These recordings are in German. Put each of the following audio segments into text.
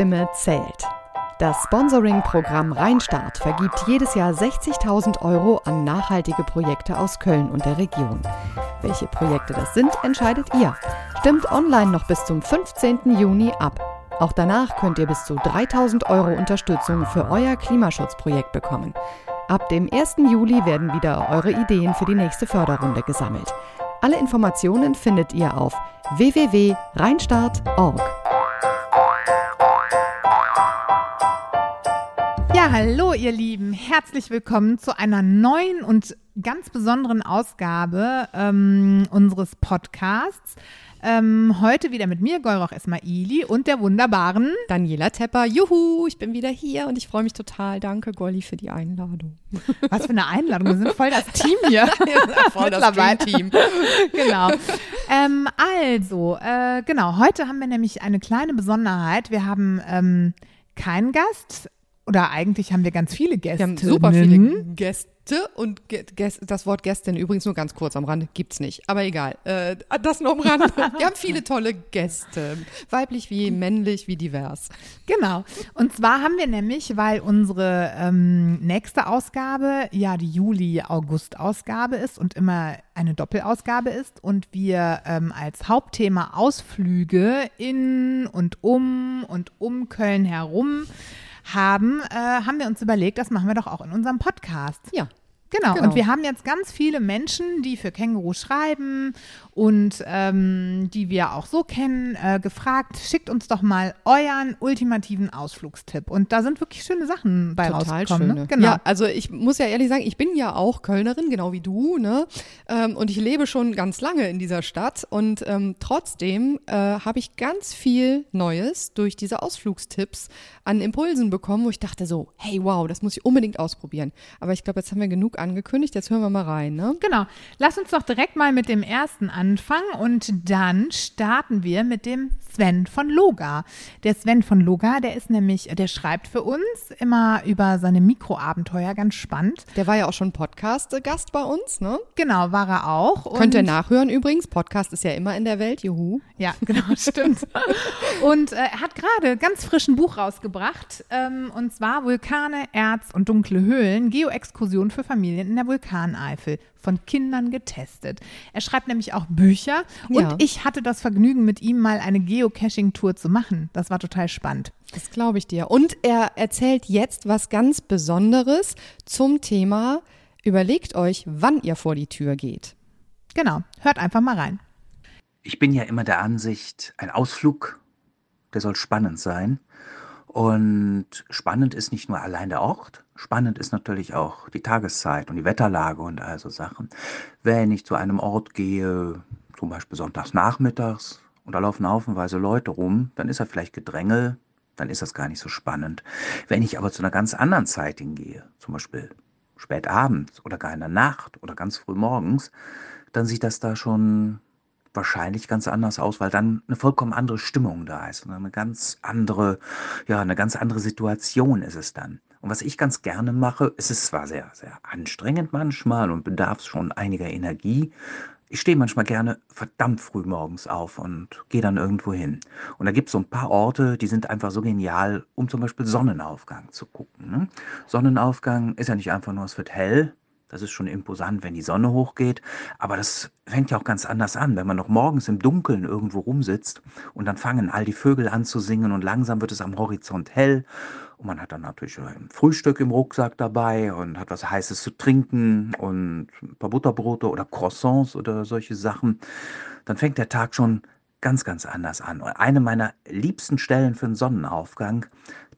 Stimme zählt. Das Sponsoring-Programm Rheinstart vergibt jedes Jahr 60.000 Euro an nachhaltige Projekte aus Köln und der Region. Welche Projekte das sind, entscheidet ihr. Stimmt online noch bis zum 15. Juni ab. Auch danach könnt ihr bis zu 3000 Euro Unterstützung für euer Klimaschutzprojekt bekommen. Ab dem 1. Juli werden wieder eure Ideen für die nächste Förderrunde gesammelt. Alle Informationen findet ihr auf www.rheinstart.org. Ja, hallo ihr Lieben, herzlich willkommen zu einer neuen und ganz besonderen Ausgabe ähm, unseres Podcasts. Ähm, heute wieder mit mir, Golroch Esmaili und der wunderbaren Daniela Tepper. Juhu, ich bin wieder hier und ich freue mich total. Danke, Golli, für die Einladung. Was für eine Einladung. Wir sind voll das Team hier. voll das Team. genau. Ähm, also, äh, genau, heute haben wir nämlich eine kleine Besonderheit. Wir haben ähm, keinen Gast, oder eigentlich haben wir ganz viele Gäste. Wir haben super viele Gäste und Gäste, das Wort Gästin übrigens nur ganz kurz am Rande gibt's nicht, aber egal. Äh, das nur am Rande. Wir haben viele tolle Gäste, weiblich wie männlich wie divers. Genau. Und zwar haben wir nämlich, weil unsere ähm, nächste Ausgabe ja die Juli-August-Ausgabe ist und immer eine Doppelausgabe ist und wir ähm, als Hauptthema Ausflüge in und um und um Köln herum haben, äh, haben wir uns überlegt, das machen wir doch auch in unserem Podcast. Ja. Genau. genau. Und wir haben jetzt ganz viele Menschen, die für Känguru schreiben und ähm, die wir auch so kennen, äh, gefragt, schickt uns doch mal euren ultimativen Ausflugstipp. Und da sind wirklich schöne Sachen bei Total rausgekommen. Ne? Schöne. Ne? Genau. Ja, also ich muss ja ehrlich sagen, ich bin ja auch Kölnerin, genau wie du, ne? Ähm, und ich lebe schon ganz lange in dieser Stadt. Und ähm, trotzdem äh, habe ich ganz viel Neues durch diese Ausflugstipps an Impulsen bekommen, wo ich dachte so, hey wow, das muss ich unbedingt ausprobieren. Aber ich glaube, jetzt haben wir genug angekündigt. Jetzt hören wir mal rein. Ne? Genau. Lass uns doch direkt mal mit dem ersten anfangen und dann starten wir mit dem Sven von Loga. Der Sven von Loga, der ist nämlich, der schreibt für uns immer über seine Mikroabenteuer, ganz spannend. Der war ja auch schon Podcast-Gast bei uns, ne? Genau, war er auch. Und Könnt ihr nachhören übrigens. Podcast ist ja immer in der Welt, juhu. Ja, genau, stimmt. und äh, er hat gerade ganz frischen Buch rausgebracht, ähm, und zwar Vulkane, Erz und dunkle Höhlen, Geoexkursion für Familien in der Vulkaneifel von Kindern getestet. Er schreibt nämlich auch Bücher und ja. ich hatte das Vergnügen, mit ihm mal eine Geocaching-Tour zu machen. Das war total spannend. Das glaube ich dir. Und er erzählt jetzt was ganz Besonderes zum Thema, überlegt euch, wann ihr vor die Tür geht. Genau, hört einfach mal rein. Ich bin ja immer der Ansicht, ein Ausflug, der soll spannend sein. Und spannend ist nicht nur allein der Ort, spannend ist natürlich auch die Tageszeit und die Wetterlage und all so Sachen. Wenn ich zu einem Ort gehe, zum Beispiel sonntags nachmittags, und da laufen haufenweise Leute rum, dann ist da vielleicht Gedrängel, dann ist das gar nicht so spannend. Wenn ich aber zu einer ganz anderen Zeit hingehe, zum Beispiel spät abends oder gar in der Nacht oder ganz früh morgens, dann sieht das da schon wahrscheinlich ganz anders aus, weil dann eine vollkommen andere Stimmung da ist und eine ganz andere, ja, eine ganz andere Situation ist es dann. Und was ich ganz gerne mache, es ist zwar sehr, sehr anstrengend manchmal und bedarf schon einiger Energie. Ich stehe manchmal gerne verdammt früh morgens auf und gehe dann irgendwo hin. Und da gibt es so ein paar Orte, die sind einfach so genial, um zum Beispiel Sonnenaufgang zu gucken. Ne? Sonnenaufgang ist ja nicht einfach nur, es wird hell, das ist schon imposant, wenn die Sonne hochgeht. Aber das fängt ja auch ganz anders an, wenn man noch morgens im Dunkeln irgendwo rumsitzt und dann fangen all die Vögel an zu singen und langsam wird es am Horizont hell. Und man hat dann natürlich ein Frühstück im Rucksack dabei und hat was Heißes zu trinken und ein paar Butterbrote oder Croissants oder solche Sachen. Dann fängt der Tag schon ganz, ganz anders an. Und eine meiner liebsten Stellen für einen Sonnenaufgang,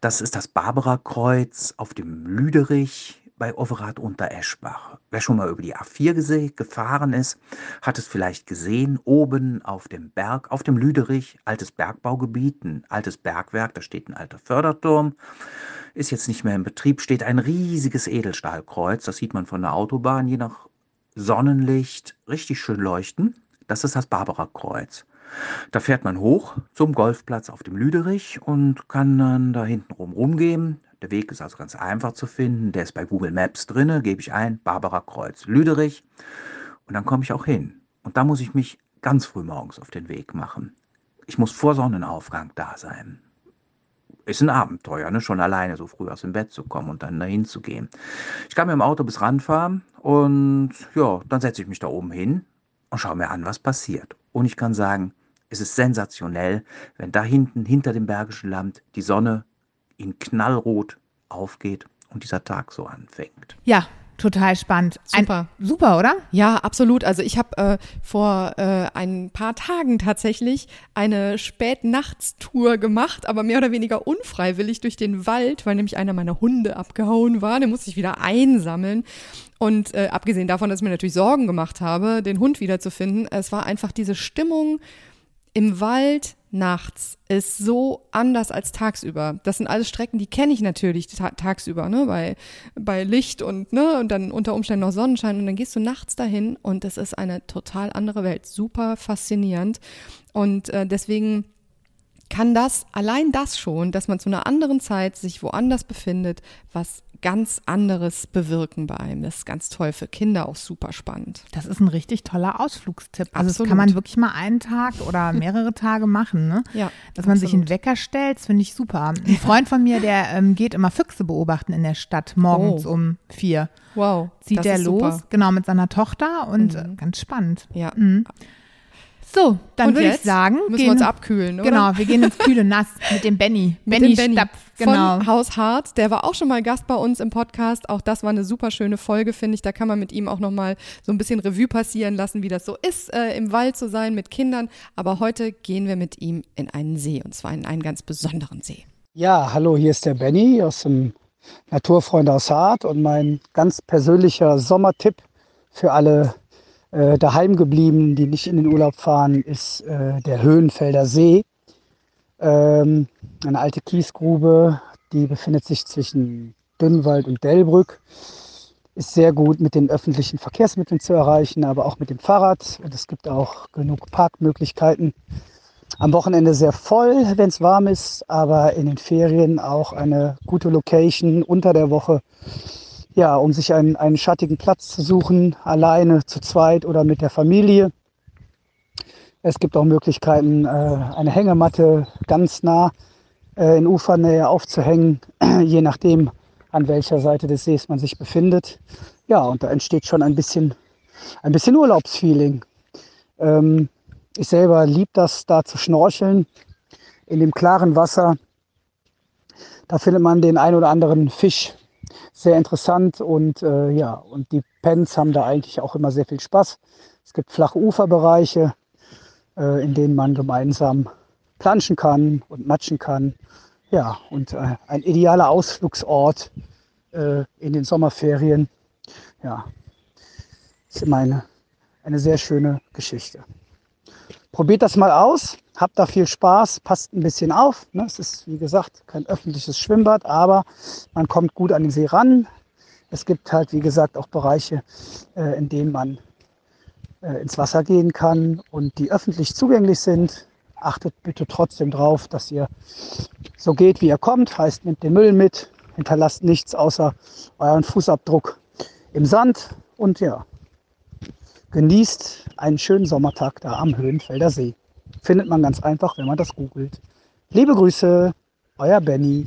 das ist das Barbara-Kreuz auf dem Lüderich bei Overath unter Eschbach. Wer schon mal über die A4 gefahren ist, hat es vielleicht gesehen, oben auf dem Berg, auf dem Lüderich, altes Bergbaugebiet, ein altes Bergwerk, da steht ein alter Förderturm, ist jetzt nicht mehr in Betrieb, steht ein riesiges Edelstahlkreuz, das sieht man von der Autobahn, je nach Sonnenlicht, richtig schön leuchten. Das ist das Barbara-Kreuz. Da fährt man hoch zum Golfplatz auf dem Lüderich und kann dann da hinten rum rumgehen. Der Weg ist also ganz einfach zu finden. Der ist bei Google Maps drinne. Gebe ich ein, Barbara Kreuz Lüderich. Und dann komme ich auch hin. Und da muss ich mich ganz früh morgens auf den Weg machen. Ich muss vor Sonnenaufgang da sein. ist ein Abenteuer, ne? schon alleine so früh aus dem Bett zu kommen und dann dahin zu gehen. Ich kann mit dem Auto bis ranfahren und ja, dann setze ich mich da oben hin und schaue mir an, was passiert. Und ich kann sagen, es ist sensationell, wenn da hinten, hinter dem Bergischen Land, die Sonne in knallrot aufgeht und dieser Tag so anfängt. Ja, total spannend. Super. Ein, super, oder? Ja, absolut. Also ich habe äh, vor äh, ein paar Tagen tatsächlich eine Spätnachtstour gemacht, aber mehr oder weniger unfreiwillig durch den Wald, weil nämlich einer meiner Hunde abgehauen war. Den musste ich wieder einsammeln. Und äh, abgesehen davon, dass ich mir natürlich Sorgen gemacht habe, den Hund wiederzufinden, es war einfach diese Stimmung im Wald nachts ist so anders als tagsüber. Das sind alles Strecken, die kenne ich natürlich ta tagsüber, ne, bei, bei Licht und, ne, und dann unter Umständen noch Sonnenschein und dann gehst du nachts dahin und es ist eine total andere Welt. Super faszinierend. Und äh, deswegen kann das, allein das schon, dass man zu einer anderen Zeit sich woanders befindet, was ganz anderes bewirken bei einem. Das ist ganz toll für Kinder auch super spannend. Das ist ein richtig toller Ausflugstipp. Also Absolut. das kann man wirklich mal einen Tag oder mehrere Tage machen, ne? Ja, Dass man sich einen. Wecker stellt, das finde ich super. Ein Freund von mir, der ähm, geht immer Füchse beobachten in der Stadt morgens Oh. um vier. Wow. Zieht ist los, super. Mhm. genau, mit seiner Tochter und äh, ganz spannend. Ja. So, dann würde ich sagen, müssen gehen, wir uns abkühlen, oder? Genau, wir gehen ins kühle Nass mit dem Benny. Benny Stapf, genau. von Haus Hart. Der war auch schon mal Gast bei uns im Podcast. Auch das war eine super schöne Folge, finde ich. Da kann man mit ihm auch noch mal so ein bisschen Revue passieren lassen, wie das so ist, äh, im Wald zu sein mit Kindern. Aber heute gehen wir mit ihm in einen See und zwar in einen ganz besonderen See. Ja, hallo, hier ist der Benny aus dem Naturfreunde aus Hart und mein ganz persönlicher Sommertipp für alle äh, daheimgebliebenen, die nicht in den Urlaub fahren, ist äh, der Höhenfelder See. Ähm, eine alte Kiesgrube, die befindet sich zwischen Dünnwald und Delbrück. Ist sehr gut mit den öffentlichen Verkehrsmitteln zu erreichen, aber auch mit dem Fahrrad. Und es gibt auch genug Parkmöglichkeiten am Wochenende sehr voll, wenn es warm ist, aber in den Ferien auch eine gute Location unter der Woche, ja, um sich einen, einen schattigen Platz zu suchen, alleine, zu zweit oder mit der Familie. Es gibt auch Möglichkeiten, äh, eine Hängematte ganz nah äh, in Ufernähe aufzuhängen, je nachdem, an welcher Seite des Sees man sich befindet. Ja, und da entsteht schon ein bisschen, ein bisschen Urlaubsfeeling. Ähm, ich selber liebe das, da zu schnorcheln in dem klaren Wasser. Da findet man den ein oder anderen Fisch sehr interessant und äh, ja, und die Pens haben da eigentlich auch immer sehr viel Spaß. Es gibt flache Uferbereiche, äh, in denen man gemeinsam planschen kann und matschen kann. Ja, und äh, ein idealer Ausflugsort äh, in den Sommerferien. Ja, ist immer eine, eine sehr schöne Geschichte. Probiert das mal aus, habt da viel Spaß, passt ein bisschen auf. Ne? Es ist, wie gesagt, kein öffentliches Schwimmbad, aber man kommt gut an den See ran. Es gibt halt, wie gesagt, auch Bereiche, äh, in denen man äh, ins Wasser gehen kann und die öffentlich zugänglich sind. Achtet bitte trotzdem drauf, dass ihr so geht, wie ihr kommt. Heißt, nehmt den Müll mit, hinterlasst nichts außer euren Fußabdruck im Sand und ja, genießt einen schönen Sommertag da am Höhenfelder See. Findet man ganz einfach, wenn man das googelt. Liebe Grüße, euer Benny.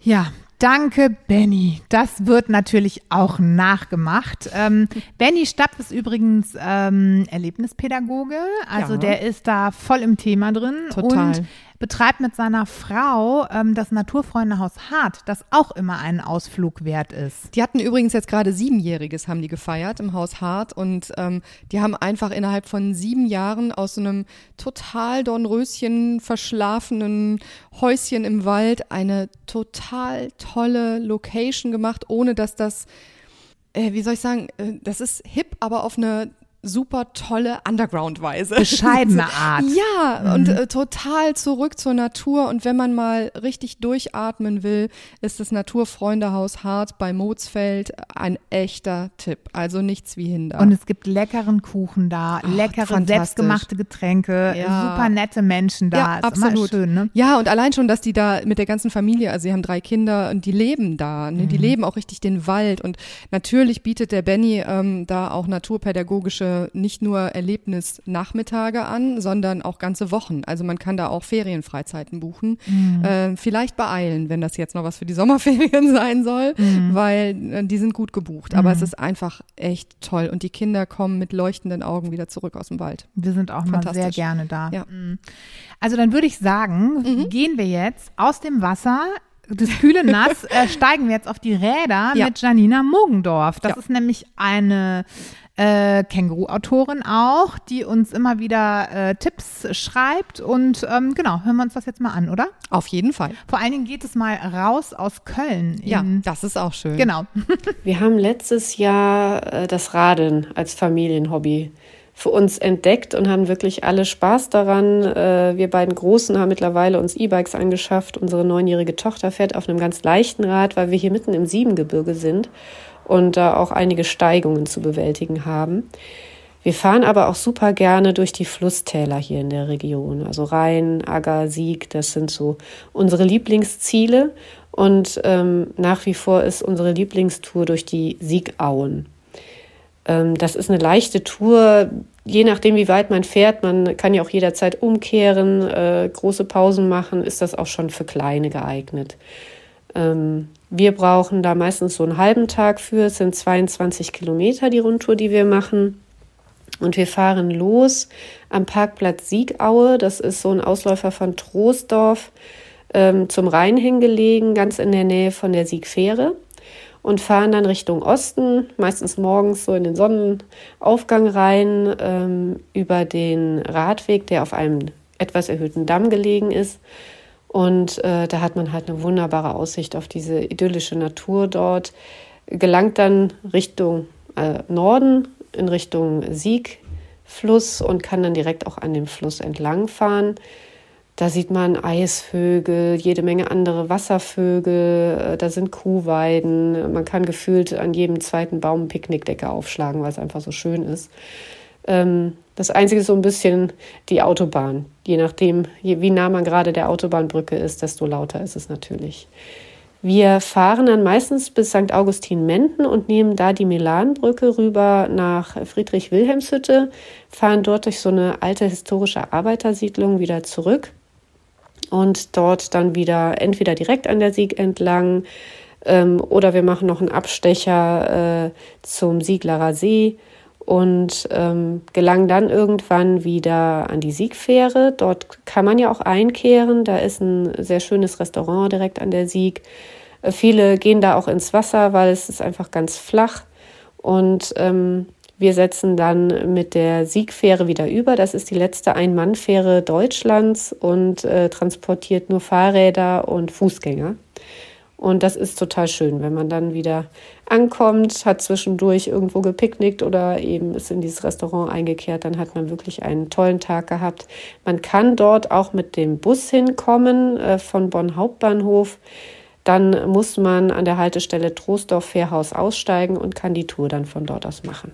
Ja, danke, Benny. Das wird natürlich auch nachgemacht. Ähm, Benny Stapp ist übrigens ähm, Erlebnispädagoge. Also Ja. der ist da voll im Thema drin Total. und betreibt mit seiner Frau ähm, das Naturfreundehaus Hart, das auch immer einen Ausflug wert ist. Die hatten übrigens jetzt gerade siebenjähriges, haben die gefeiert im Haus Hart und ähm, die haben einfach innerhalb von sieben Jahren aus so einem total Dornröschen verschlafenen Häuschen im Wald eine total tolle Location gemacht, ohne dass das, äh, wie soll ich sagen, äh, das ist hip, aber auf eine super tolle Underground-Weise. Bescheidene Art. Ja, und äh, total zurück zur Natur. Und wenn man mal richtig durchatmen will, ist das Naturfreundehaus Hart bei Moosfeld ein echter Tipp. Also nichts wie hinder. Und es gibt leckeren Kuchen da, leckere fantastisch. selbstgemachte Getränke, Ja. super nette Menschen da. ja, ist absolut. schön, ne? Ja, und allein schon, dass die da mit der ganzen Familie, also sie haben drei Kinder und die leben da, ne? Mhm. die leben auch richtig den Wald. Und natürlich bietet der Benny ähm, da auch naturpädagogische äh, nicht nur Erlebnisnachmittage an, sondern auch ganze Wochen. Also man kann da auch Ferienfreizeiten buchen. Mhm. Äh, vielleicht beeilen, wenn das jetzt noch was für die Sommerferien sein soll, mhm. weil äh, die sind gut gebucht. Aber mhm. es ist einfach echt toll und die Kinder kommen mit leuchtenden Augen wieder zurück aus dem Wald. Wir sind auch mal sehr gerne da. Ja. Mhm. Also dann würde ich sagen, mhm. gehen wir jetzt aus dem Wasser das kühle Nass äh, steigen wir jetzt auf die Räder ja. mit Janina Mogendorf. Das ja. ist nämlich eine äh, Känguru-Autorin auch, die uns immer wieder äh, Tipps schreibt. Und ähm, genau, hören wir uns das jetzt mal an, oder? Auf jeden Fall. Vor allen Dingen geht es mal raus aus Köln. Ja, das ist auch schön. Genau. wir haben letztes Jahr äh, das Radeln als Familienhobby für uns entdeckt und haben wirklich alle Spaß daran. Äh, wir beiden Großen haben mittlerweile uns E-Bikes angeschafft. Unsere neunjährige Tochter fährt auf einem ganz leichten Rad, weil wir hier mitten im Siebengebirge sind und da auch einige Steigungen zu bewältigen haben. Wir fahren aber auch super gerne durch die Flusstäler hier in der Region. Also Rhein, Agger, Sieg, das sind so unsere Lieblingsziele. Und ähm, nach wie vor ist unsere Lieblingstour durch die Siegauen. Ähm, das ist eine leichte Tour, je nachdem, wie weit man fährt. Man kann ja auch jederzeit umkehren, äh, große Pausen machen, ist das auch schon für Kleine geeignet. Ähm, wir brauchen da meistens so einen halben Tag für. Es sind 22 Kilometer die Rundtour, die wir machen. Und wir fahren los am Parkplatz Siegaue. Das ist so ein Ausläufer von Troisdorf ähm, zum Rhein hingelegen, ganz in der Nähe von der Siegfähre und fahren dann Richtung Osten, meistens morgens so in den Sonnenaufgang rein, ähm, über den Radweg, der auf einem etwas erhöhten Damm gelegen ist. Und äh, da hat man halt eine wunderbare Aussicht auf diese idyllische Natur dort, gelangt dann Richtung äh, Norden, in Richtung Siegfluss und kann dann direkt auch an dem Fluss entlang fahren. Da sieht man Eisvögel, jede Menge andere Wasservögel, äh, da sind Kuhweiden. Man kann gefühlt an jedem zweiten Baum Picknickdecke aufschlagen, weil es einfach so schön ist. Ähm, das Einzige ist so ein bisschen die Autobahn. Je nachdem, wie nah man gerade der Autobahnbrücke ist, desto lauter ist es natürlich. Wir fahren dann meistens bis St. Augustin-Menden und nehmen da die Milanbrücke rüber nach Friedrich-Wilhelmshütte, fahren dort durch so eine alte historische Arbeitersiedlung wieder zurück und dort dann wieder entweder direkt an der Sieg entlang ähm, oder wir machen noch einen Abstecher äh, zum Sieglerer See und ähm, gelangen dann irgendwann wieder an die Siegfähre. Dort kann man ja auch einkehren. Da ist ein sehr schönes Restaurant direkt an der Sieg. Äh, viele gehen da auch ins Wasser, weil es ist einfach ganz flach. Und ähm, wir setzen dann mit der Siegfähre wieder über. Das ist die letzte Ein-Mann-Fähre Deutschlands und äh, transportiert nur Fahrräder und Fußgänger. Und das ist total schön, wenn man dann wieder ankommt, hat zwischendurch irgendwo gepicknickt oder eben ist in dieses Restaurant eingekehrt, dann hat man wirklich einen tollen Tag gehabt. Man kann dort auch mit dem Bus hinkommen äh, von Bonn Hauptbahnhof. Dann muss man an der Haltestelle Troisdorf Fährhaus aussteigen und kann die Tour dann von dort aus machen.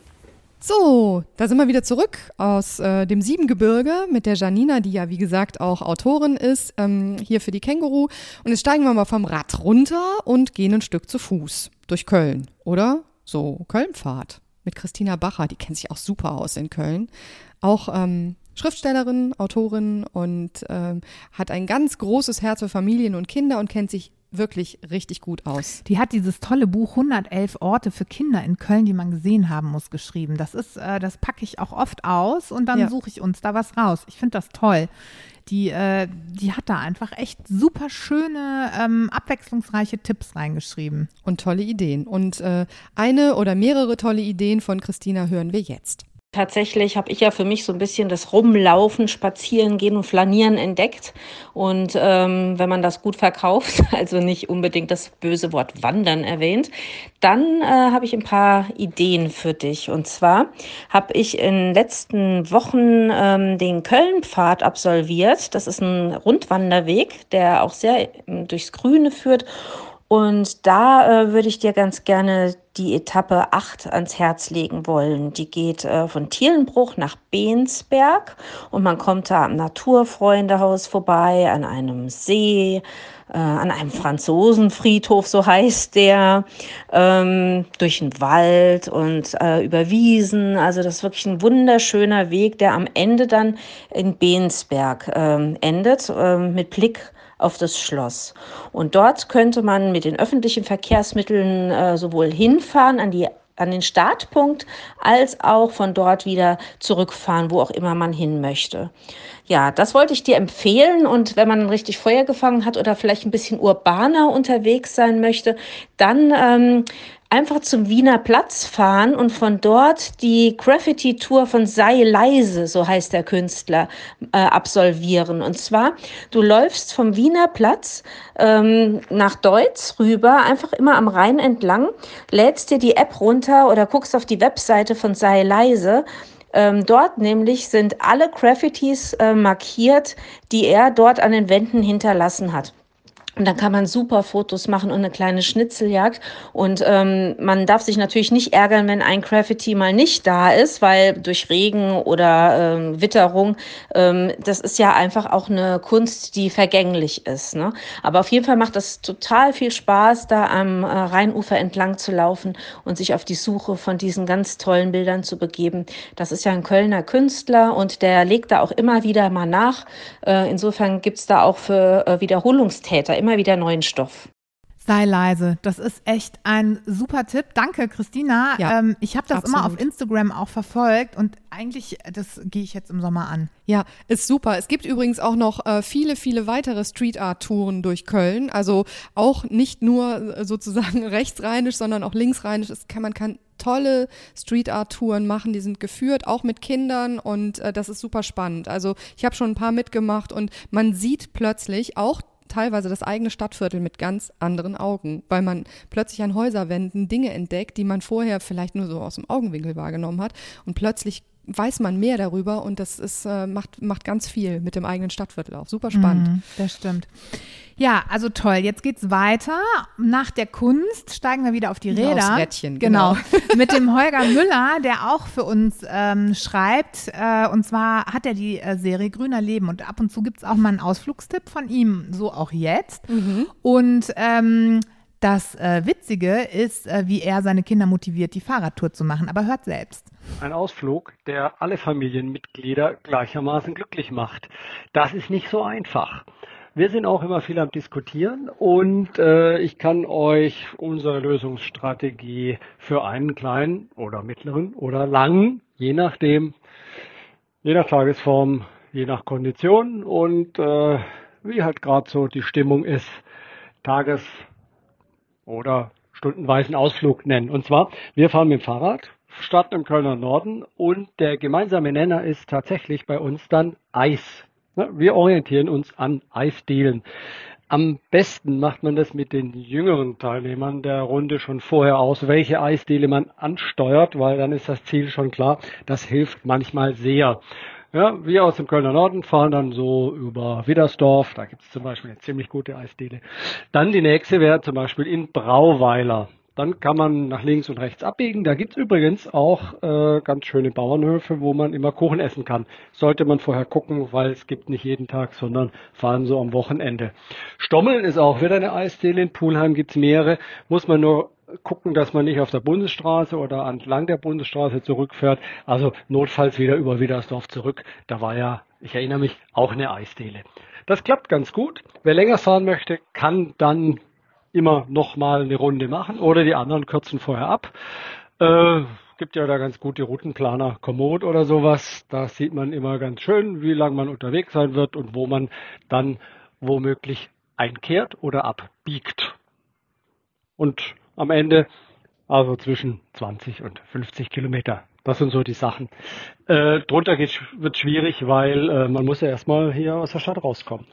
So, da sind wir wieder zurück aus äh, dem Siebengebirge mit der Janina, die ja wie gesagt auch Autorin ist, ähm, hier für die Känguru. Und jetzt steigen wir mal vom Rad runter und gehen ein Stück zu Fuß durch Köln, oder? So, Kölnpfad mit Christina Bacher, die kennt sich auch super aus in Köln. Auch ähm, Schriftstellerin, Autorin und ähm, hat ein ganz großes Herz für Familien und Kinder und kennt sich wirklich richtig gut aus. Die hat dieses tolle Buch 111 Orte für Kinder in Köln, die man gesehen haben muss, geschrieben. Das ist, äh, das packe ich auch oft aus und dann ja. suche ich uns da was raus. Ich finde das toll. Die, äh, die hat da einfach echt super schöne, ähm, abwechslungsreiche Tipps reingeschrieben. Und tolle Ideen. Und äh, eine oder mehrere tolle Ideen von Christina hören wir jetzt. Tatsächlich habe ich ja für mich so ein bisschen das Rumlaufen, Spazierengehen und Flanieren entdeckt. Und ähm, wenn man das gut verkauft, also nicht unbedingt das böse Wort Wandern erwähnt, dann äh, habe ich ein paar Ideen für dich. Und zwar habe ich in den letzten Wochen ähm, den Kölnpfad absolviert. Das ist ein Rundwanderweg, der auch sehr ähm, durchs Grüne führt Und da äh, würde ich dir ganz gerne die Etappe 8 ans Herz legen wollen. Die geht äh, von Thielenbruch nach Bensberg und man kommt da am Naturfreundehaus vorbei, an einem See, äh, an einem Franzosenfriedhof, so heißt der, ähm, durch den Wald und äh, über Wiesen. Also das ist wirklich ein wunderschöner Weg, der am Ende dann in Bensberg ähm, endet, ähm, mit Blick auf das Schloss. Und dort könnte man mit den öffentlichen Verkehrsmitteln äh, sowohl hinfahren an die an den Startpunkt als auch von dort wieder zurückfahren, wo auch immer man hin möchte. Ja, das wollte ich dir empfehlen und wenn man richtig Feuer gefangen hat oder vielleicht ein bisschen urbaner unterwegs sein möchte, dann ähm, einfach zum Wiener Platz fahren und von dort die Graffiti-Tour von Sei leise, so heißt der Künstler, äh, absolvieren. Und zwar, du läufst vom Wiener Platz ähm, nach Deutz rüber, einfach immer am Rhein entlang, lädst dir die App runter oder guckst auf die Webseite von Sei leise. Ähm, dort nämlich sind alle Graffitis äh, markiert, die er dort an den Wänden hinterlassen hat. Und dann kann man super Fotos machen und eine kleine Schnitzeljagd. Und ähm, man darf sich natürlich nicht ärgern, wenn ein Graffiti mal nicht da ist, weil durch Regen oder ähm, Witterung, ähm, das ist ja einfach auch eine Kunst, die vergänglich ist. Ne? Aber auf jeden Fall macht das total viel Spaß, da am äh, Rheinufer entlang zu laufen und sich auf die Suche von diesen ganz tollen Bildern zu begeben. Das ist ja ein Kölner Künstler und der legt da auch immer wieder mal nach. Äh, insofern gibt's da auch für äh, Wiederholungstäter immer immer wieder neuen Stoff. Sei leise. Das ist echt ein super Tipp. Danke, Christina. Ja, ähm, ich habe das absolut. immer auf Instagram auch verfolgt und eigentlich, das gehe ich jetzt im Sommer an. Ja, ist super. Es gibt übrigens auch noch äh, viele, viele weitere Street Art Touren durch Köln. Also auch nicht nur äh, sozusagen rechtsrheinisch, sondern auch linksrheinisch. Es kann, man kann tolle Street Art Touren machen, die sind geführt, auch mit Kindern und äh, das ist super spannend. Also ich habe schon ein paar mitgemacht und man sieht plötzlich auch teilweise das eigene Stadtviertel mit ganz anderen Augen, weil man plötzlich an Häuserwänden Dinge entdeckt, die man vorher vielleicht nur so aus dem Augenwinkel wahrgenommen hat und plötzlich weiß man mehr darüber und das ist, äh, macht, macht ganz viel mit dem eigenen Stadtviertel auch. Super spannend. Mm, das stimmt. Ja, also toll. Jetzt geht's weiter. Nach der Kunst steigen wir wieder auf die Räder. Aufs Rädchen, genau. genau. Mit dem Holger Müller, der auch für uns ähm, schreibt. Äh, und zwar hat er die äh, Serie Grüner Leben. Und ab und zu gibt's auch mal einen Ausflugstipp von ihm, so auch jetzt. Mhm. Und ähm, das äh, Witzige ist, äh, wie er seine Kinder motiviert, die Fahrradtour zu machen. Aber hört selbst. Ein Ausflug, der alle Familienmitglieder gleichermaßen glücklich macht. Das ist nicht so einfach. Wir sind auch immer viel am Diskutieren und äh, ich kann euch unsere Lösungsstrategie für einen kleinen oder mittleren oder langen, je nachdem, je nach Tagesform, je nach Kondition und äh, wie halt gerade so die Stimmung ist, Tages- oder stundenweisen Ausflug nennen. Und zwar, wir fahren mit dem Fahrrad, starten im Kölner Norden und der gemeinsame Nenner ist tatsächlich bei uns dann Eis. Wir orientieren uns an Eisdielen. Am besten macht man das mit den jüngeren Teilnehmern der Runde schon vorher aus, welche Eisdiele man ansteuert, weil dann ist das Ziel schon klar. Das hilft manchmal sehr. Ja, wir aus dem Kölner Norden fahren dann so über Widdersdorf, da gibt es zum Beispiel eine ziemlich gute Eisdiele. Dann die nächste wäre zum Beispiel in Brauweiler. Dann kann man nach links und rechts abbiegen. Da gibt's übrigens auch äh, ganz schöne Bauernhöfe, wo man immer Kuchen essen kann. Sollte man vorher gucken, weil es gibt nicht jeden Tag, sondern allem so am Wochenende. Stommeln ist auch wieder eine Eisdiele. In Pulheim gibt's mehrere. Muss man nur gucken, dass man nicht auf der Bundesstraße oder entlang der Bundesstraße zurückfährt. Also notfalls wieder über Widersdorf zurück. Da war ja, ich erinnere mich, auch eine Eisdiele. Das klappt ganz gut. Wer länger fahren möchte, kann dann immer noch mal eine Runde machen oder die anderen kürzen vorher ab. Äh, gibt ja da ganz gute Routenplaner, Komoot oder sowas. Da sieht man immer ganz schön, wie lang man unterwegs sein wird und wo man dann womöglich einkehrt oder abbiegt. Und am Ende also zwischen 20 und 50 Kilometer. Das sind so die Sachen. Äh, drunter wird schwierig, weil äh, man muss ja erstmal hier aus der Stadt rauskommen.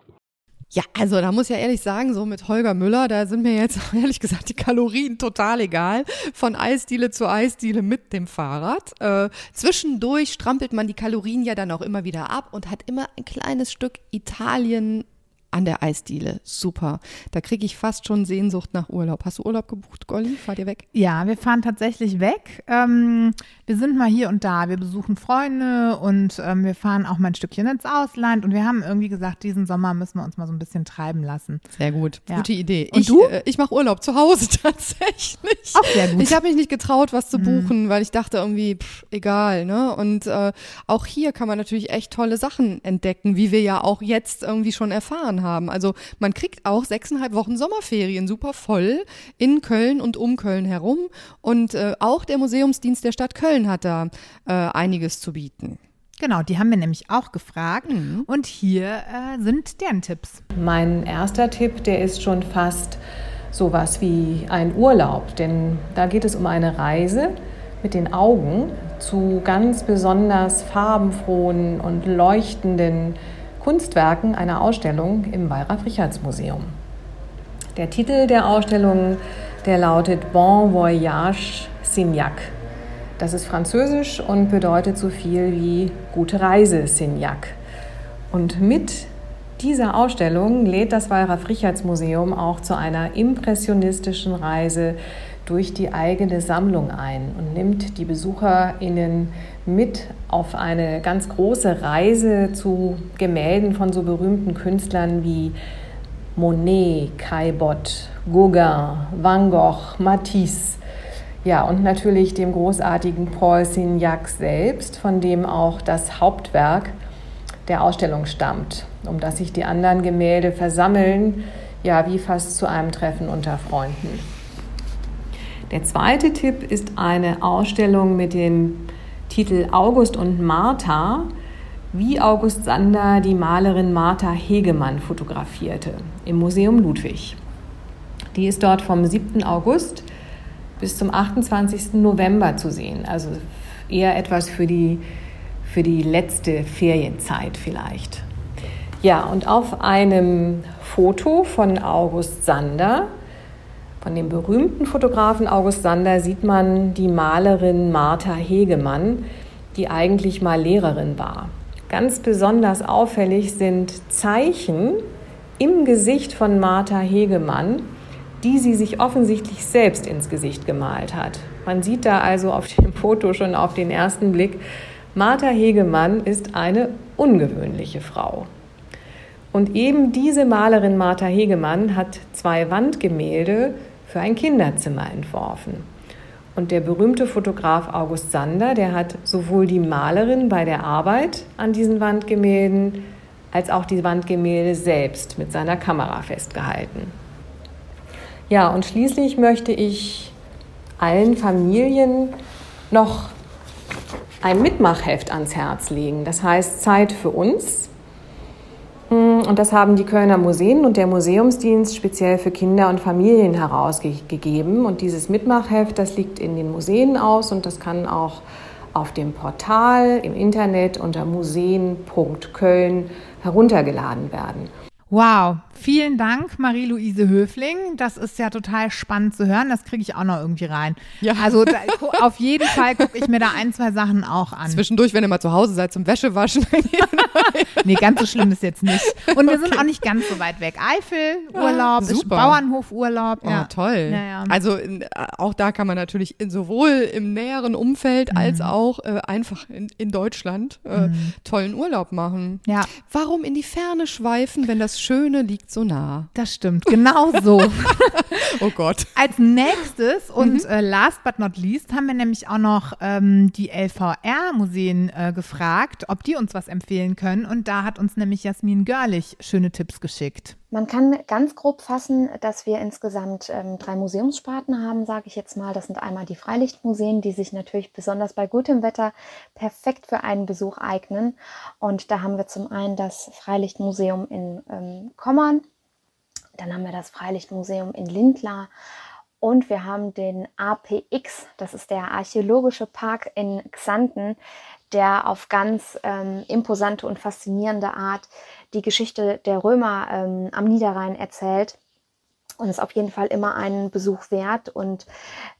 Ja, also da muss ich ja ehrlich sagen, so mit Holger Müller, da sind mir jetzt ehrlich gesagt die Kalorien total egal. Von Eisdiele zu Eisdiele mit dem Fahrrad. Äh, zwischendurch strampelt man die Kalorien ja dann auch immer wieder ab und hat immer ein kleines Stück Italien an der Eisdiele. Super. Da kriege ich fast schon Sehnsucht nach Urlaub. Hast du Urlaub gebucht, Golli? Fahrt ihr weg? Ja, wir fahren tatsächlich weg. Ähm, wir sind mal hier und da. Wir besuchen Freunde und ähm, wir fahren auch mal ein Stückchen ins Ausland. Und wir haben irgendwie gesagt, diesen Sommer müssen wir uns mal so ein bisschen treiben lassen. Sehr gut. Ja. Gute Idee. Und ich, du? Äh, ich mache Urlaub zu Hause tatsächlich. Auch sehr gut. Ich habe mich nicht getraut, was zu buchen, weil ich dachte irgendwie, pff, egal, ne? Und äh, auch hier kann man natürlich echt tolle Sachen entdecken, wie wir ja auch jetzt irgendwie schon erfahren haben. Also man kriegt auch sechseinhalb Wochen Sommerferien super voll in Köln und um Köln herum. Und äh, auch der Museumsdienst der Stadt Köln hat da äh, einiges zu bieten. Genau, die haben wir nämlich auch gefragt. Und hier äh, sind deren Tipps. Mein erster Tipp, der ist schon fast sowas wie ein Urlaub, denn da geht es um eine Reise mit den Augen zu ganz besonders farbenfrohen und leuchtenden Kunstwerken einer Ausstellung im Wallraf-Richards-Museum. Der Titel der Ausstellung, der lautet Bon Voyage Signac. Das ist französisch und bedeutet so viel wie gute Reise Signac. Und mit dieser Ausstellung lädt das Wallraf-Richards-Museum auch zu einer impressionistischen Reise durch die eigene Sammlung ein und nimmt die BesucherInnen mit auf eine ganz große Reise zu Gemälden von so berühmten Künstlern wie Monet, Caillebotte, Gauguin, Van Gogh, Matisse. Ja, und natürlich dem großartigen Paul Signac selbst, von dem auch das Hauptwerk der Ausstellung stammt, um das sich die anderen Gemälde versammeln, ja, wie fast zu einem Treffen unter Freunden. Der zweite Tipp ist eine Ausstellung mit dem Titel August und Martha, wie August Sander die Malerin Martha Hegemann fotografierte im Museum Ludwig. Die ist dort vom 7. August bis zum 28. November zu sehen, also eher etwas für die, für die letzte Ferienzeit vielleicht. Ja, und auf einem Foto von August Sander, von dem berühmten Fotografen August Sander, sieht man die Malerin Martha Hegemann, die eigentlich mal Lehrerin war. Ganz besonders auffällig sind Zeichen im Gesicht von Martha Hegemann, die sie sich offensichtlich selbst ins Gesicht gemalt hat. Man sieht da also auf dem Foto schon auf den ersten Blick, Martha Hegemann ist eine ungewöhnliche Frau. Und eben diese Malerin Martha Hegemann hat zwei Wandgemälde für ein Kinderzimmer entworfen. Und der berühmte Fotograf August Sander, der hat sowohl die Malerin bei der Arbeit an diesen Wandgemälden als auch die Wandgemälde selbst mit seiner Kamera festgehalten. Ja, und schließlich möchte ich allen Familien noch ein Mitmachheft ans Herz legen. Das heißt Zeit für uns. Und das haben die Kölner Museen und der Museumsdienst speziell für Kinder und Familien herausgegeben. Und dieses Mitmachheft, das liegt in den Museen aus und das kann auch auf dem Portal im Internet unter museen.köln heruntergeladen werden. Wow, vielen Dank, Marie-Louise Höfling. Das ist ja total spannend zu hören. Das kriege ich auch noch irgendwie rein. Ja. Also da, auf jeden Fall gucke ich mir da ein, zwei Sachen auch an. Zwischendurch, wenn ihr mal zu Hause seid zum Wäschewaschen. nee, ganz so schlimm ist jetzt nicht. Und wir sind auch nicht ganz so weit weg. Eifel, Urlaub, ist super. Bauernhofurlaub. Oh, ja. toll. Ja, ja. Also in, auch da kann man natürlich in, sowohl im näheren Umfeld als Mhm. auch äh, einfach in, in Deutschland äh, tollen Urlaub machen. Ja. Warum in die Ferne schweifen, wenn das Schöne liegt so nah? Das stimmt, genau so. Oh Gott. Als nächstes und äh, last but not least haben wir nämlich auch noch ähm, die LVR-Museen äh, gefragt, ob die uns was empfehlen können. Und da hat uns nämlich Jasmin Görlich schöne Tipps geschickt. Man kann ganz grob fassen, dass wir insgesamt ähm, drei Museumssparten haben, sage ich jetzt mal. Das sind einmal die Freilichtmuseen, die sich natürlich besonders bei gutem Wetter perfekt für einen Besuch eignen. Und da haben wir zum einen das Freilichtmuseum in ähm, Kommern, dann haben wir das Freilichtmuseum in Lindlar und wir haben den APX, das ist der Archäologische Park in Xanten, der auf ganz ähm, imposante und faszinierende Art die Geschichte der Römer ähm, am Niederrhein erzählt. und ist auf jeden Fall immer einen Besuch wert. Und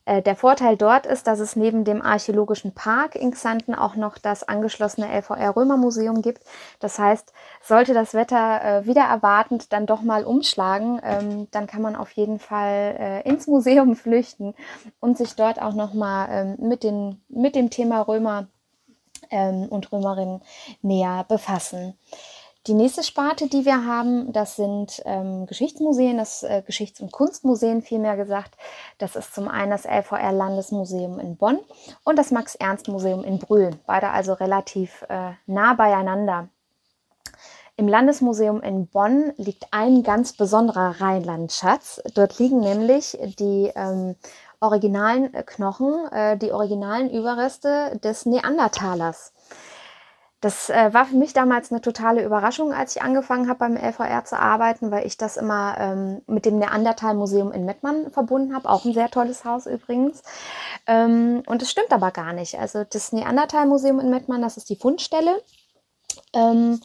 äh, der Vorteil dort ist, dass es neben dem Archäologischen Park in Xanten auch noch das angeschlossene LVR Römermuseum gibt. Das heißt, sollte das Wetter äh, wieder erwartend dann doch mal umschlagen, ähm, dann kann man auf jeden Fall äh, ins Museum flüchten und sich dort auch nochmal ähm, mit, mit dem Thema Römer ähm, und Römerinnen näher befassen. Die nächste Sparte, die wir haben, das sind ähm, Geschichtsmuseen, das äh, Geschichts- und Kunstmuseen vielmehr gesagt. Das ist zum einen das LVR Landesmuseum in Bonn und das Max-Ernst-Museum in Brühl. Beide also relativ äh, nah beieinander. Im Landesmuseum in Bonn liegt ein ganz besonderer Rheinlandschatz. Dort liegen nämlich die ähm, originalen Knochen, äh, die originalen Überreste des Neandertalers. Das äh, war für mich damals eine totale Überraschung, als ich angefangen habe beim LVR zu arbeiten, weil ich das immer ähm, mit dem Neandertal-Museum in Mettmann verbunden habe. Auch ein sehr tolles Haus übrigens. Ähm, und es stimmt aber gar nicht. Also das Neandertal-Museum in Mettmann, das ist die Fundstelle. Ähm,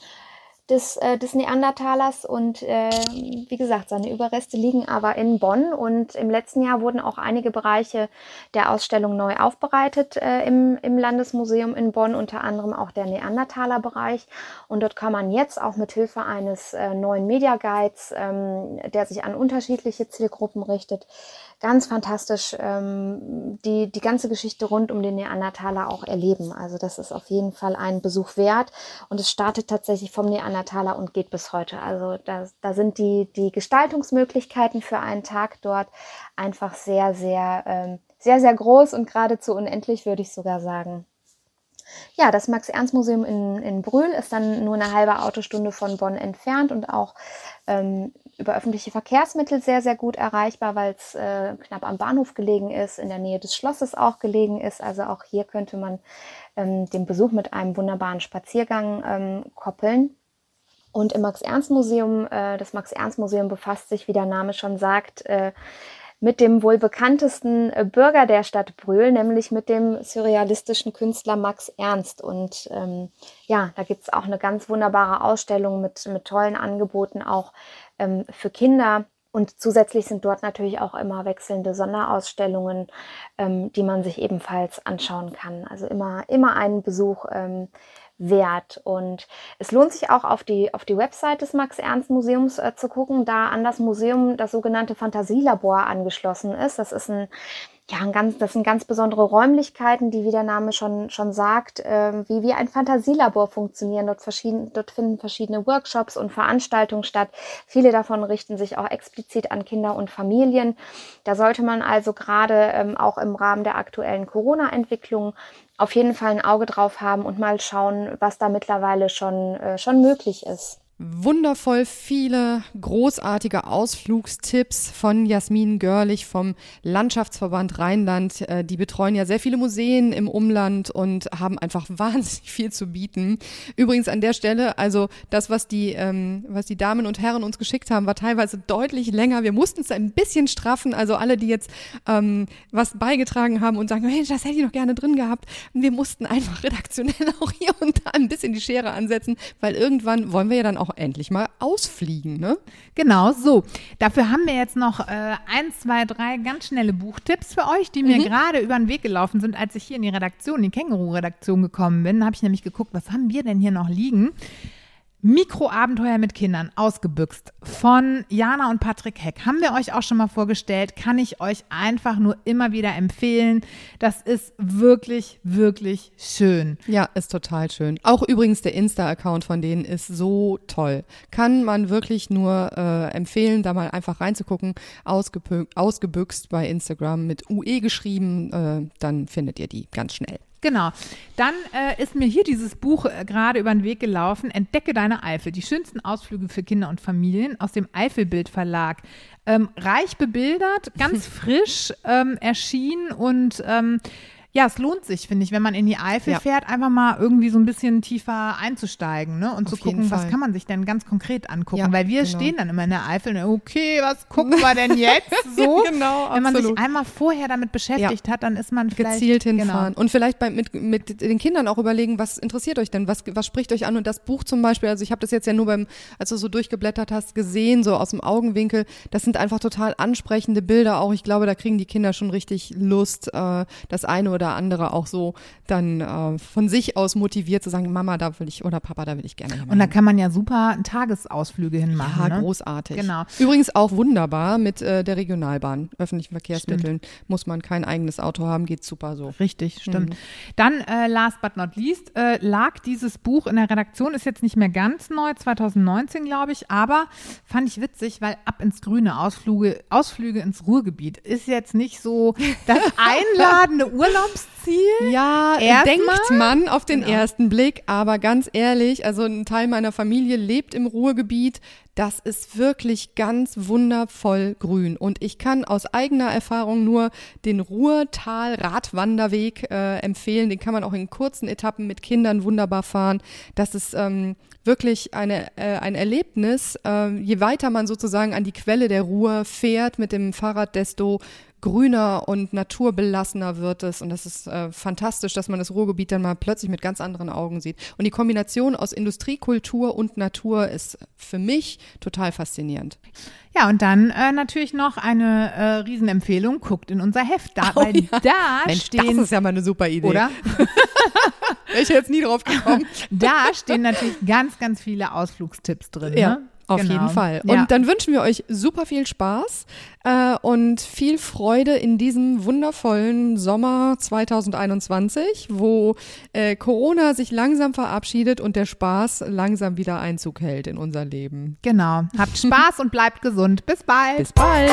des, äh, des Neandertalers und äh, wie gesagt, seine Überreste liegen aber in Bonn. Und im letzten Jahr wurden auch einige Bereiche der Ausstellung neu aufbereitet äh, im, im Landesmuseum in Bonn, unter anderem auch der Neandertaler Bereich und dort kann man jetzt auch mit Hilfe eines äh, neuen Media Guides, ähm, der sich an unterschiedliche Zielgruppen richtet, ganz fantastisch ähm, die, die ganze Geschichte rund um den Neandertaler auch erleben. Also das ist auf jeden Fall ein Besuch wert und es startet tatsächlich vom Neandertaler und geht bis heute. Also da, da sind die, die Gestaltungsmöglichkeiten für einen Tag dort einfach sehr, sehr, ähm, sehr, sehr groß und geradezu unendlich, würde ich sogar sagen. Ja, das Max-Ernst-Museum in, in Brühl ist dann nur eine halbe Autostunde von Bonn entfernt und auch ähm, über öffentliche Verkehrsmittel sehr, sehr gut erreichbar, weil es äh, knapp am Bahnhof gelegen ist, in der Nähe des Schlosses auch gelegen ist. Also auch hier könnte man ähm, den Besuch mit einem wunderbaren Spaziergang ähm, koppeln. Und im Max-Ernst-Museum, äh, das Max-Ernst-Museum befasst sich, wie der Name schon sagt, äh, mit dem wohl bekanntesten äh, Bürger der Stadt Brühl, nämlich mit dem surrealistischen Künstler Max Ernst. Und ähm, ja, da gibt es auch eine ganz wunderbare Ausstellung mit, mit tollen Angeboten, auch ähm, für Kinder. Und zusätzlich sind dort natürlich auch immer wechselnde Sonderausstellungen, ähm, die man sich ebenfalls anschauen kann. Also immer, immer einen Besuch ähm, wert. Und es lohnt sich auch auf die, auf die Website des Max-Ernst-Museums äh, zu gucken, da an das Museum das sogenannte Fantasielabor angeschlossen ist. Das ist ein ja, ein ganz, das sind ganz besondere Räumlichkeiten, die, wie der Name schon, schon sagt, äh, wie, wie ein Fantasielabor funktionieren. Dort, verschieden, dort finden verschiedene Workshops und Veranstaltungen statt. Viele davon richten sich auch explizit an Kinder und Familien. Da sollte man also gerade ähm, auch im Rahmen der aktuellen Corona-Entwicklung auf jeden Fall ein Auge drauf haben und mal schauen, was da mittlerweile schon, äh, schon möglich ist wundervoll viele großartige Ausflugstipps von Jasmin Görlich vom Landschaftsverband Rheinland. Äh, die betreuen ja sehr viele Museen im Umland und haben einfach wahnsinnig viel zu bieten. Übrigens an der Stelle, also das, was die, ähm, was die Damen und Herren uns geschickt haben, war teilweise deutlich länger. Wir mussten es ein bisschen straffen. Also alle, die jetzt ähm, was beigetragen haben und sagen, Mensch, das hätte ich noch gerne drin gehabt. Wir mussten einfach redaktionell auch hier und da ein bisschen die Schere ansetzen, weil irgendwann wollen wir ja dann auch auch endlich mal ausfliegen, ne? Genau, so. Dafür haben wir jetzt noch äh, ein, zwei, drei ganz schnelle Buchtipps für euch, die mir mhm. gerade über den Weg gelaufen sind, als ich hier in die Redaktion, die Känguru-Redaktion gekommen bin. Da habe ich nämlich geguckt, was haben wir denn hier noch liegen? Mikroabenteuer mit Kindern ausgebüxt von Jana und Patrick Heck. Haben wir euch auch schon mal vorgestellt, kann ich euch einfach nur immer wieder empfehlen. Das ist wirklich, wirklich schön. Ja, ist total schön. Auch übrigens der Insta-Account von denen ist so toll. Kann man wirklich nur äh, empfehlen, da mal einfach reinzugucken. ausgebüxt bei Instagram mit UE geschrieben, äh, dann findet ihr die ganz schnell. Genau. Dann äh, ist mir hier dieses Buch äh, gerade über den Weg gelaufen. Entdecke deine Eifel. Die schönsten Ausflüge für Kinder und Familien aus dem Eifelbild Verlag. Ähm, reich bebildert, ganz frisch ähm, erschienen und ähm, Ja, es lohnt sich, finde ich, wenn man in die Eifel Ja. fährt, einfach mal irgendwie so ein bisschen tiefer einzusteigen ne? und Auf zu gucken, was kann man sich denn ganz konkret angucken. Ja, Weil wir genau. stehen dann immer in der Eifel und okay, was gucken wir denn jetzt so? Genau, wenn man sich einmal vorher damit beschäftigt hat, dann ist man vielleicht gezielt hinfahren Genau. und vielleicht bei, mit, mit den Kindern auch überlegen, was interessiert euch denn, was, was spricht euch an und das Buch zum Beispiel, also ich habe das jetzt ja nur beim, als du so durchgeblättert hast, gesehen, so aus dem Augenwinkel, das sind einfach total ansprechende Bilder auch, ich glaube, da kriegen die Kinder schon richtig Lust, äh, das eine oder andere auch so dann äh, von sich aus motiviert zu sagen, Mama, da will ich oder Papa, da will ich gerne hin. Und da kann man ja super Tagesausflüge hinmachen. ja, ne? großartig. Genau. Übrigens auch wunderbar mit äh, der Regionalbahn, öffentlichen Verkehrsmitteln. Muss man kein eigenes Auto haben, geht super so. Richtig, stimmt. Mhm. Dann, äh, last but not least, äh, lag dieses Buch in der Redaktion, ist jetzt nicht mehr ganz neu, 2019, glaube ich, aber fand ich witzig, weil ab ins Grüne, Ausflüge, Ausflüge ins Ruhrgebiet ist jetzt nicht so das einladende Urlaubsziel. Ja, Erstmal- denkt man auf den Genau. ersten Blick, aber ganz ehrlich, also ein Teil meiner Familie lebt im Ruhrgebiet. Das ist wirklich ganz wundervoll grün. Und ich kann aus eigener Erfahrung nur den Ruhrtal-Radwanderweg äh, empfehlen. Den kann man auch in kurzen Etappen mit Kindern wunderbar fahren. Das ist ähm, wirklich eine, äh, ein Erlebnis. Äh, je weiter man sozusagen an die Quelle der Ruhr fährt mit dem Fahrrad, desto grüner und naturbelassener wird es. Und das ist äh, fantastisch, dass man das Ruhrgebiet dann mal plötzlich mit ganz anderen Augen sieht. Und die Kombination aus Industriekultur und Natur ist für mich total faszinierend. Ja, und dann äh, natürlich noch eine äh, Riesenempfehlung, guckt in unser Heft. Da, Oh weil ja. da Mensch, stehen, das ist ja mal eine super Idee. oder? Wäre ich jetzt nie drauf gekommen. Da stehen natürlich ganz, ganz viele Ausflugstipps drin. Ja, ne? Auf Genau. jeden Fall. Ja. Und dann wünschen wir euch super viel Spaß äh, und viel Freude in diesem wundervollen Sommer 2021, wo äh, Corona sich langsam verabschiedet und der Spaß langsam wieder Einzug hält in unser Leben. Genau. Habt Spaß und bleibt gesund. Bis bald. Bis bald!